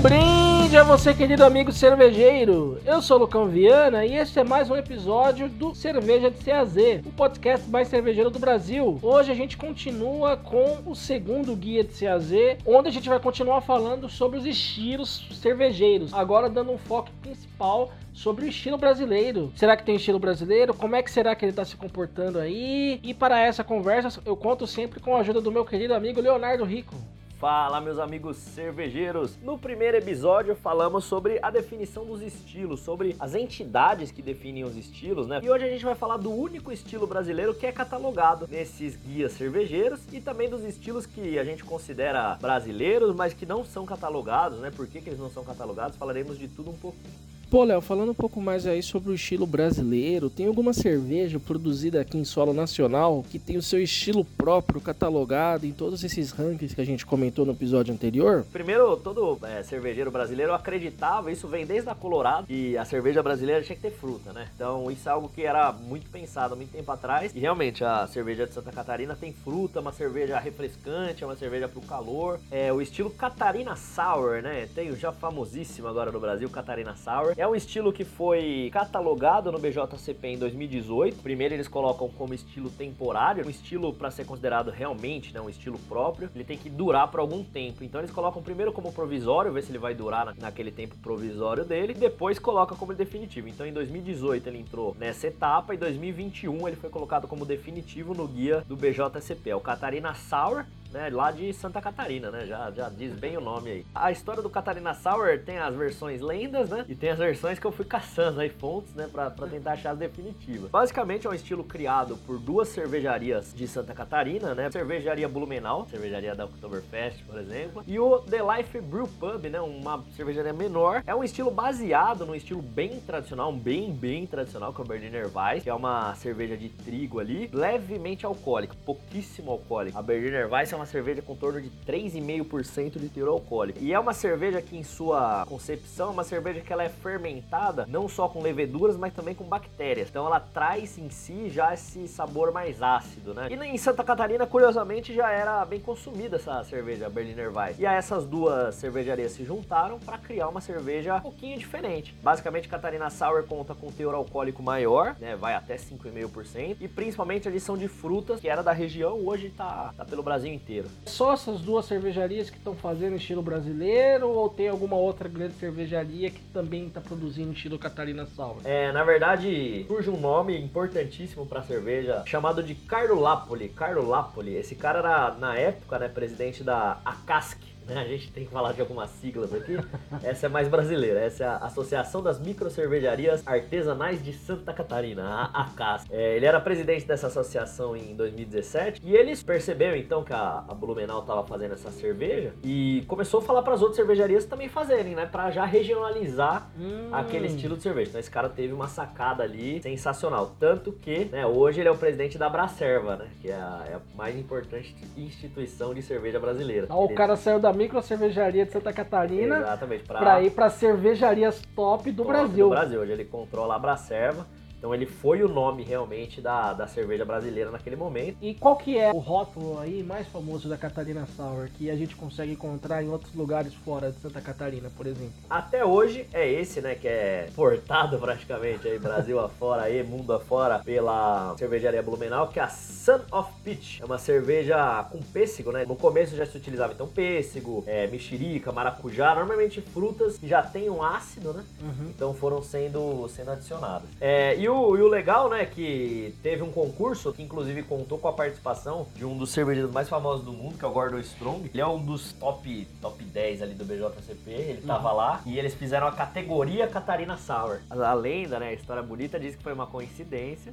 brinde a você, querido amigo cervejeiro! Eu sou o Lucão Viana e este é mais um episódio do Cerveja de CAZ, o podcast mais cervejeiro do Brasil. Hoje a gente continua com o segundo guia de CAZ, onde a gente vai continuar falando sobre os estilos cervejeiros, agora dando um foco principal sobre o estilo brasileiro. Será que tem estilo brasileiro? Como é que será que ele está se comportando aí? E para essa conversa, eu conto sempre com a ajuda do meu querido amigo Leonardo Rico. Fala, meus amigos cervejeiros! No primeiro episódio falamos sobre a definição dos estilos, sobre as entidades que definem os estilos, né? E hoje a gente vai falar do único estilo brasileiro que é catalogado nesses guias cervejeiros e também dos estilos que a gente considera brasileiros, mas que não são catalogados, né? Por que, que eles não são catalogados? Falaremos de tudo um pouquinho. Pô, Léo, falando um pouco mais aí sobre o estilo brasileiro, tem alguma cerveja produzida aqui em solo nacional que tem o seu estilo próprio catalogado em todos esses rankings que a gente comentou no episódio anterior? Primeiro, todo é, cervejeiro brasileiro acreditava, isso vem desde a Colorado, que a cerveja brasileira tinha que ter fruta, né? Então, isso é algo que era muito pensado há muito tempo atrás. E realmente, a cerveja de Santa Catarina tem fruta, uma cerveja refrescante, é uma cerveja pro calor. É o estilo Catarina Sour, né? Tem o já famosíssimo agora no Brasil, Catarina Sour. É um estilo que foi catalogado no BJCP em 2018. Primeiro eles colocam como estilo temporário, um estilo para ser considerado realmente, né, um estilo próprio. Ele tem que durar por algum tempo. Então eles colocam primeiro como provisório, ver se ele vai durar naquele tempo provisório dele, depois coloca como definitivo. Então em 2018 ele entrou nessa etapa e 2021 ele foi colocado como definitivo no guia do BJCP. É o Catarina Sour né, lá de Santa Catarina, né? Já, já diz bem o nome aí. A história do Catarina Sour tem as versões lendas, né? E tem as versões que eu fui caçando aí fontes, né, pra, pra tentar achar as definitivas. Basicamente é um estilo criado por duas cervejarias de Santa Catarina, né? Cervejaria Blumenau, cervejaria da Oktoberfest, por exemplo, e o The Life Brew Pub, né? Uma cervejaria menor. É um estilo baseado num estilo bem tradicional, bem, bem tradicional, que é o Berliner Weiss, que é uma cerveja de trigo ali, levemente alcoólica, pouquíssimo alcoólica. A Berliner Weiss é uma cerveja com torno de 3,5% de teor alcoólico. E é uma cerveja que, em sua concepção, é uma cerveja que ela é fermentada não só com leveduras, mas também com bactérias. Então ela traz em si já esse sabor mais ácido, né? E em Santa Catarina, curiosamente, já era bem consumida essa cerveja Berliner Weiss. E aí essas duas cervejarias se juntaram para criar uma cerveja um pouquinho diferente. Basicamente, Catarina Sour conta com teor alcoólico maior, né? Vai até 5,5%. E principalmente a adição de frutas, que era da região, hoje tá, tá pelo Brasil inteiro inteiro. Só essas duas cervejarias que estão fazendo estilo brasileiro ou tem alguma outra grande cervejaria que também está produzindo estilo Catarina Sour? É, na verdade, surge um nome importantíssimo para cerveja chamado de Carlo Lapoli. Carlo Lapoli, esse cara era na época, né, presidente da ACASC? A gente tem que falar de algumas siglas aqui. Essa é mais brasileira. Essa é a Associação das Microcervejarias Artesanais de Santa Catarina, a ACAS. É, ele era presidente dessa associação em 2017 e eles perceberam então que a, a Blumenau estava fazendo essa cerveja e começou a falar para as outras cervejarias também fazerem, né? Para já regionalizar hum. aquele estilo de cerveja. Então esse cara teve uma sacada ali sensacional. Tanto que, né, hoje ele é o presidente da Bracerva, né? Que é a, é a mais importante instituição de cerveja brasileira. Ah, o cara saiu da micro cervejaria de Santa Catarina pra ir para cervejarias top do top Brasil. Do Brasil. Hoje ele controla a Bracerva. Então ele foi o nome realmente da, da cerveja brasileira naquele momento. E qual que é o rótulo aí mais famoso da Catarina Sour que a gente consegue encontrar em outros lugares fora de Santa Catarina, por exemplo? Até hoje é esse, né, que é portado praticamente aí Brasil afora, aí mundo afora pela cervejaria Blumenau, que é a Sun of Peach. É uma cerveja com pêssego, né? No começo já se utilizava então pêssego, é, mexerica, maracujá, normalmente frutas que já têm um ácido, né? Uhum. Então foram sendo, sendo adicionadas. É, e o, e o legal, né, que teve um concurso que inclusive contou com a participação de um dos cervejeiros mais famosos do mundo, que é o Gordon Strong. Ele é um dos top, top 10 ali do BJCP, ele tava uhum. lá e eles fizeram a categoria Catarina Sour. A, a lenda, né, a história bonita diz que foi uma coincidência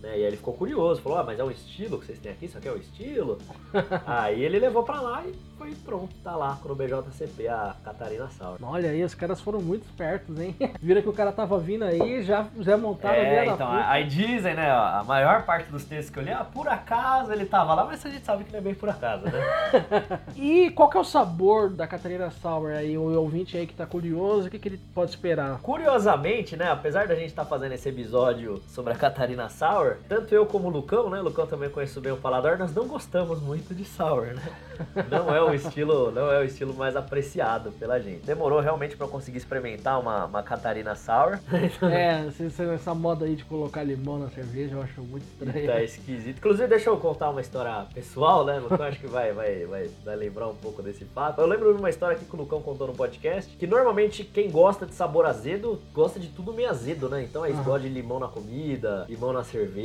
né? E aí ele ficou curioso, falou: ah, mas é um estilo que vocês têm aqui? Isso aqui é o estilo? aí ele levou pra lá e foi pronto, tá lá com o BJCP, a Catarina Sauer. Olha aí, os caras foram muito espertos, hein? Viram que o cara tava vindo aí já já montaram é, a então, aí dizem, né, ó, a maior parte dos textos que eu li, ah, por acaso ele tava lá, mas a gente sabe que não é bem por acaso, né? e qual que é o sabor da Catarina Sauer aí? O ouvinte aí que tá curioso, o que, que ele pode esperar? Curiosamente, né, apesar da gente estar tá fazendo esse episódio sobre a Catarina Sauer, sour, tanto eu como o Lucão, né? O Lucão também conhece bem o paladar, nós não gostamos muito de sour, né? Não é o estilo, não é o estilo mais apreciado pela gente. Demorou realmente para conseguir experimentar uma, uma Catarina Sour. é, essa moda aí de colocar limão na cerveja eu acho muito estranho. Tá esquisito. Inclusive, deixa eu contar uma história pessoal, né? Lucão acho que vai, vai, vai, vai lembrar um pouco desse fato. Eu lembro de uma história aqui que o Lucão contou no podcast, que normalmente quem gosta de sabor azedo, gosta de tudo meio azedo, né? Então é isso, gosta de limão na comida, limão na cerveja,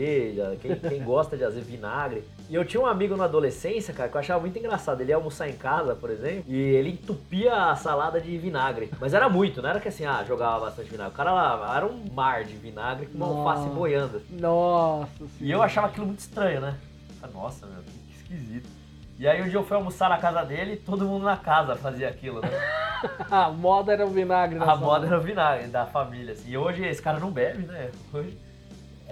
quem, quem gosta de azedo, vinagre. E eu tinha um amigo na adolescência, cara, que eu achava muito engraçado. Ele ia almoçar em casa, por exemplo, e ele entupia a salada de vinagre. Mas era muito, não era que assim, ah, jogava bastante vinagre. O cara lá, era um mar de vinagre com uma alface boiando. Nossa senhora. E eu achava aquilo muito estranho, né? Nossa, meu, que esquisito. E aí um dia eu fui almoçar na casa dele e todo mundo na casa fazia aquilo, né? a moda era o vinagre. A moda era o vinagre da família, assim. E hoje esse cara não bebe, né? Hoje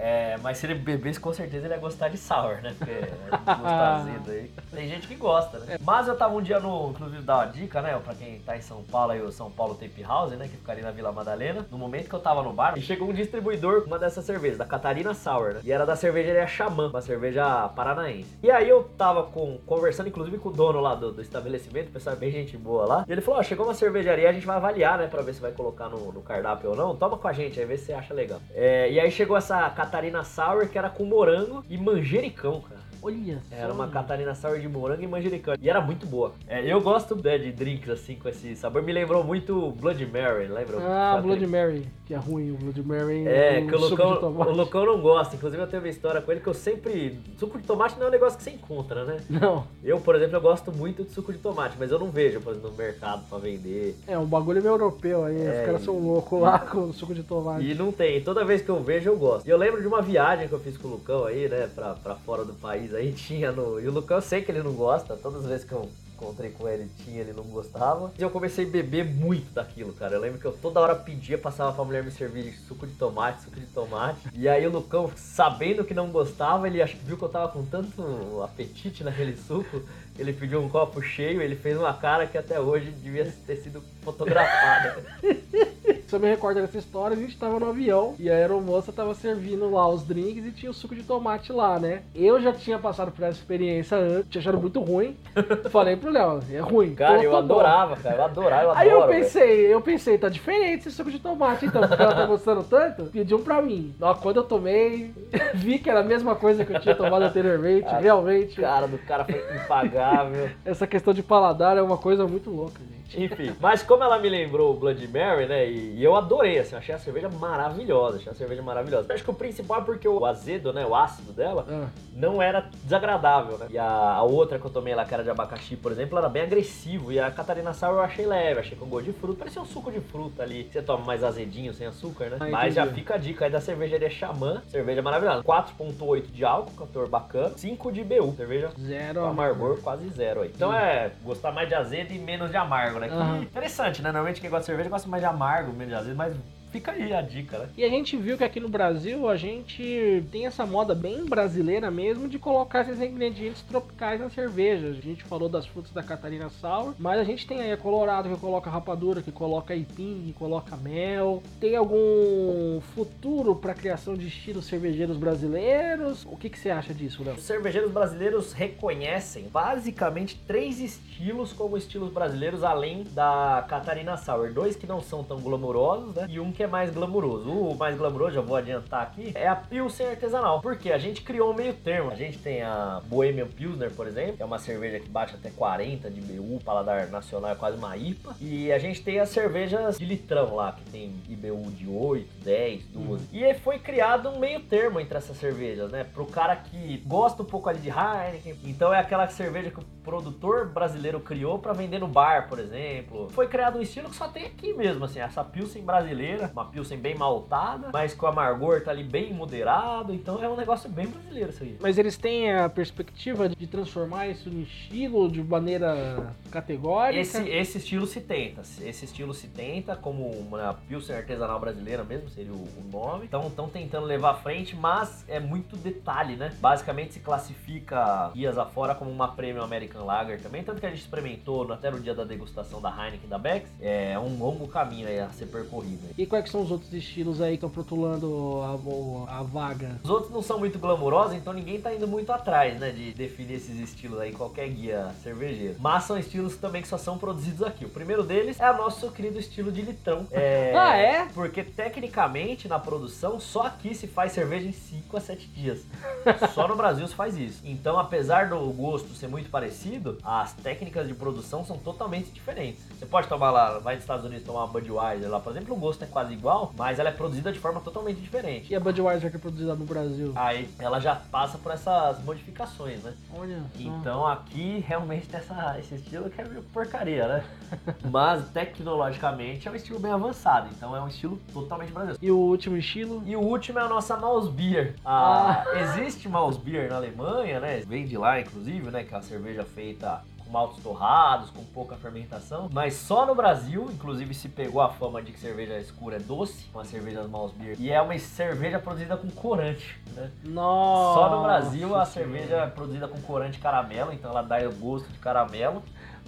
é, mas se ele bebesse, com certeza ele ia gostar de sour, né? Porque é azedo aí. Tem gente que gosta, né? Mas eu tava um dia no, inclusive, dar uma dica, né? Pra quem tá em São Paulo aí, o São Paulo Tape House, né? Que fica ali na Vila Madalena. No momento que eu tava no bar, e chegou um distribuidor com uma dessas cervejas, da Catarina Sour, né? E era da cervejaria Xamã, uma cerveja paranaense. E aí eu tava com, conversando, inclusive, com o dono lá do, do estabelecimento, o pessoal é bem gente boa lá. E ele falou: Ó, oh, chegou uma cervejaria, a gente vai avaliar, né? Pra ver se vai colocar no, no cardápio ou não. Toma com a gente, aí vê se você acha legal. É, e aí chegou essa Catarina Sour, que era com morango e manjericão, cara. Olha Era uma Catarina Sour de morango e manjericão. E era muito boa. É, eu gosto né, de drinks assim com esse sabor. Me lembrou muito Blood Mary, lembra? Ah, Blood Mary, que é ruim. O Blood Mary é, que o Lucão, o Lucão não gosta. Inclusive eu tenho uma história com ele que eu sempre... Suco de tomate não é um negócio que você encontra, né? Não. Eu, por exemplo, eu gosto muito de suco de tomate, mas eu não vejo, por exemplo, no mercado pra vender. É, um bagulho meio europeu aí. É, os caras são loucos lá com suco de tomate. E não tem. Toda vez que eu vejo, eu gosto. E eu lembro de uma viagem que eu fiz com o Lucão aí, né, pra, pra fora do país aí, tinha no e o Lucão eu sei que ele não gosta, todas as vezes que eu encontrei com ele tinha, ele não gostava. E eu comecei a beber muito daquilo, cara. Eu lembro que eu toda hora pedia, passava pra mulher me servir suco de tomate, suco de tomate. E aí o Lucão, sabendo que não gostava, ele acho que viu que eu tava com tanto apetite naquele suco, ele pediu um copo cheio, ele fez uma cara que até hoje devia ter sido fotografada. Se eu me recordo dessa história, a gente tava no avião e a aeromoça tava servindo lá os drinks e tinha o suco de tomate lá, né? Eu já tinha passado por essa experiência antes, tinha achado muito ruim. Falei pro Léo, é ruim. Cara, eu adorava, cara, eu adorava, eu adoro. Aí eu pensei, véio. eu pensei, tá diferente esse suco de tomate então, porque ela tá gostando tanto, pediu um pra mim. Ó, quando eu tomei, vi que era a mesma coisa que eu tinha tomado anteriormente, cara, realmente. Cara do cara foi impagável. Essa questão de paladar é uma coisa muito louca, gente. Enfim, mas como ela me lembrou o Blood Mary, né? E, e, eu adorei, assim, achei a cerveja maravilhosa, achei a cerveja maravilhosa. Eu acho que o principal é porque o azedo, né? O ácido dela ah. não era desagradável, né? E a, a, outra que eu tomei lá, que era de abacaxi, por exemplo, era bem agressivo. E a Catarina Sour eu achei leve, achei com gosto de fruta. Parecia um suco de fruta ali. Você toma mais azedinho, sem açúcar, né? Ai, mas já fica a dica aí da cervejaria Xamã. Cerveja maravilhosa. 4.8 de álcool, cantor bacana. 5 de BU. Cerveja zero amargor, quase zero aí. Então é gostar mais de azedo e menos de amargo né? Uhum. interessante, né? Normalmente quem gosta de cerveja gosta mais de amargo, de azedo, mas Fica aí a dica, né? E a gente viu que aqui no Brasil a gente tem essa moda bem brasileira mesmo de colocar esses ingredientes tropicais na cerveja. A gente falou das frutas da Catarina Sour, mas a gente tem aí a Colorado que coloca rapadura, que coloca aipim, que coloca mel. Tem algum futuro para a criação de estilos cervejeiros brasileiros? O que, que você acha disso, Léo? Os cervejeiros brasileiros reconhecem basicamente três estilos como estilos brasileiros, além da Catarina Sour. Dois que não são tão glamourosos, né? E um que que é mais glamuroso. O mais glamuroso, já vou adiantar aqui, é a Pilsen artesanal. Porque a gente criou um meio termo. A gente tem a Bohemian Pilsner, por exemplo, que é uma cerveja que bate até 40 de BU, paladar nacional é quase uma IPA. E a gente tem as cervejas de litrão lá, que tem IBU de 8, 10, 12. Uhum. E foi criado um meio termo entre essas cervejas, né? Pro cara que gosta um pouco ali de Heineken. Então é aquela cerveja que o produtor brasileiro criou para vender no bar, por exemplo. Foi criado um estilo que só tem aqui mesmo, assim, essa Pilsen brasileira uma Pilsen bem maltada, mas com amargor tá ali bem moderado, então é um negócio bem brasileiro isso aí. Mas eles têm a perspectiva de transformar isso em estilo de maneira categórica? Esse, esse estilo se tenta, esse estilo se tenta, como uma Pilsen artesanal brasileira mesmo, seria o, nome. Então estão tentando levar à frente, mas é muito detalhe, né? Basicamente se classifica guias afora como uma Premium American Lager também, tanto que a gente experimentou até no dia da degustação da Heineken da Bex, é um longo caminho aí a ser percorrido. E quais é que são os outros estilos aí que estão protulando a, a, vaga? Os outros não são muito glamurosos, então ninguém tá indo muito atrás, né, de definir esses estilos aí, qualquer guia cervejeiro. Mas são estilos também que só são produzidos aqui. O primeiro deles é o nosso querido estilo de litrão. É, ah, é? Porque tecnicamente na produção, só aqui se faz cerveja em 5 a 7 dias. só no Brasil se faz isso. Então, apesar do gosto ser muito parecido, as técnicas de produção são totalmente diferentes. Você pode tomar lá, vai nos Estados Unidos tomar uma Budweiser lá, por exemplo, o gosto é quase igual, mas ela é produzida de forma totalmente diferente. E a Budweiser que é produzida no Brasil? Aí ela já passa por essas modificações, né? Olha. Então aqui realmente tem essa, esse estilo que é meio porcaria, né? mas tecnologicamente é um estilo bem avançado, então é um estilo totalmente brasileiro. E o último estilo? E o último é a nossa Mouse Beer. Ah, ah. Existe Mouse Beer na Alemanha, né? Vem de lá, inclusive, né? Que é uma cerveja feita maltes torrados, com pouca fermentação. Mas só no Brasil, inclusive, se pegou a fama de que cerveja escura é doce, uma cerveja Mouse Beer. E é uma cerveja produzida com corante, né? Nossa! Só no Brasil a cerveja é produzida com corante caramelo, então ela dá o gosto de caramelo.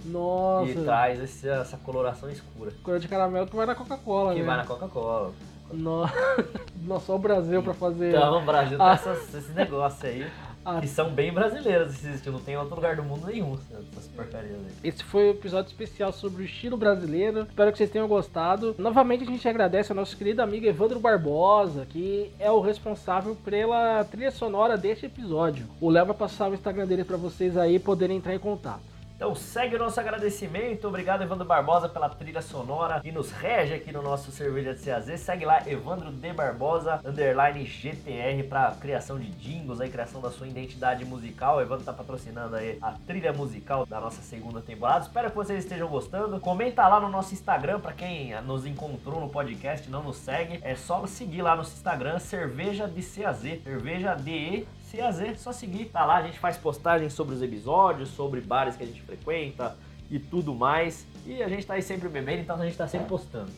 Nossa! E traz esse, essa coloração escura. Corante caramelo que vai na Coca-Cola, Que né? vai na Coca-Cola. Nossa, só o Brasil pra fazer. Então, o Brasil tem ah. essas, esse negócio aí. Ah. Que são bem brasileiros esses estilos, não tem outro lugar do mundo nenhum essas porcarias aí. Esse foi o um episódio especial sobre o estilo brasileiro. Espero que vocês tenham gostado. Novamente a gente agradece ao nosso querido amigo Evandro Barbosa, que é o responsável pela trilha sonora deste episódio. O Léo vai passar o Instagram dele para vocês aí poderem entrar em contato. Então segue o nosso agradecimento. Obrigado, Evandro Barbosa, pela trilha sonora e nos rege aqui no nosso Cerveja de CAZ. Segue lá, Evandro de Barbosa, underline GTR, para criação de jingles, aí, criação da sua identidade musical. O Evandro tá patrocinando aí a trilha musical da nossa segunda temporada. Espero que vocês estejam gostando. Comenta lá no nosso Instagram, para quem nos encontrou no podcast não nos segue. É só seguir lá no Instagram, Cerveja de CAZ, Cerveja de CAZ, só seguir. Tá lá, a gente faz postagens sobre os episódios, sobre bares que a gente frequenta e tudo mais. E a gente tá aí sempre bebendo, então a gente tá sempre postando.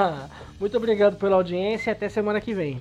Muito obrigado pela audiência e até semana que vem.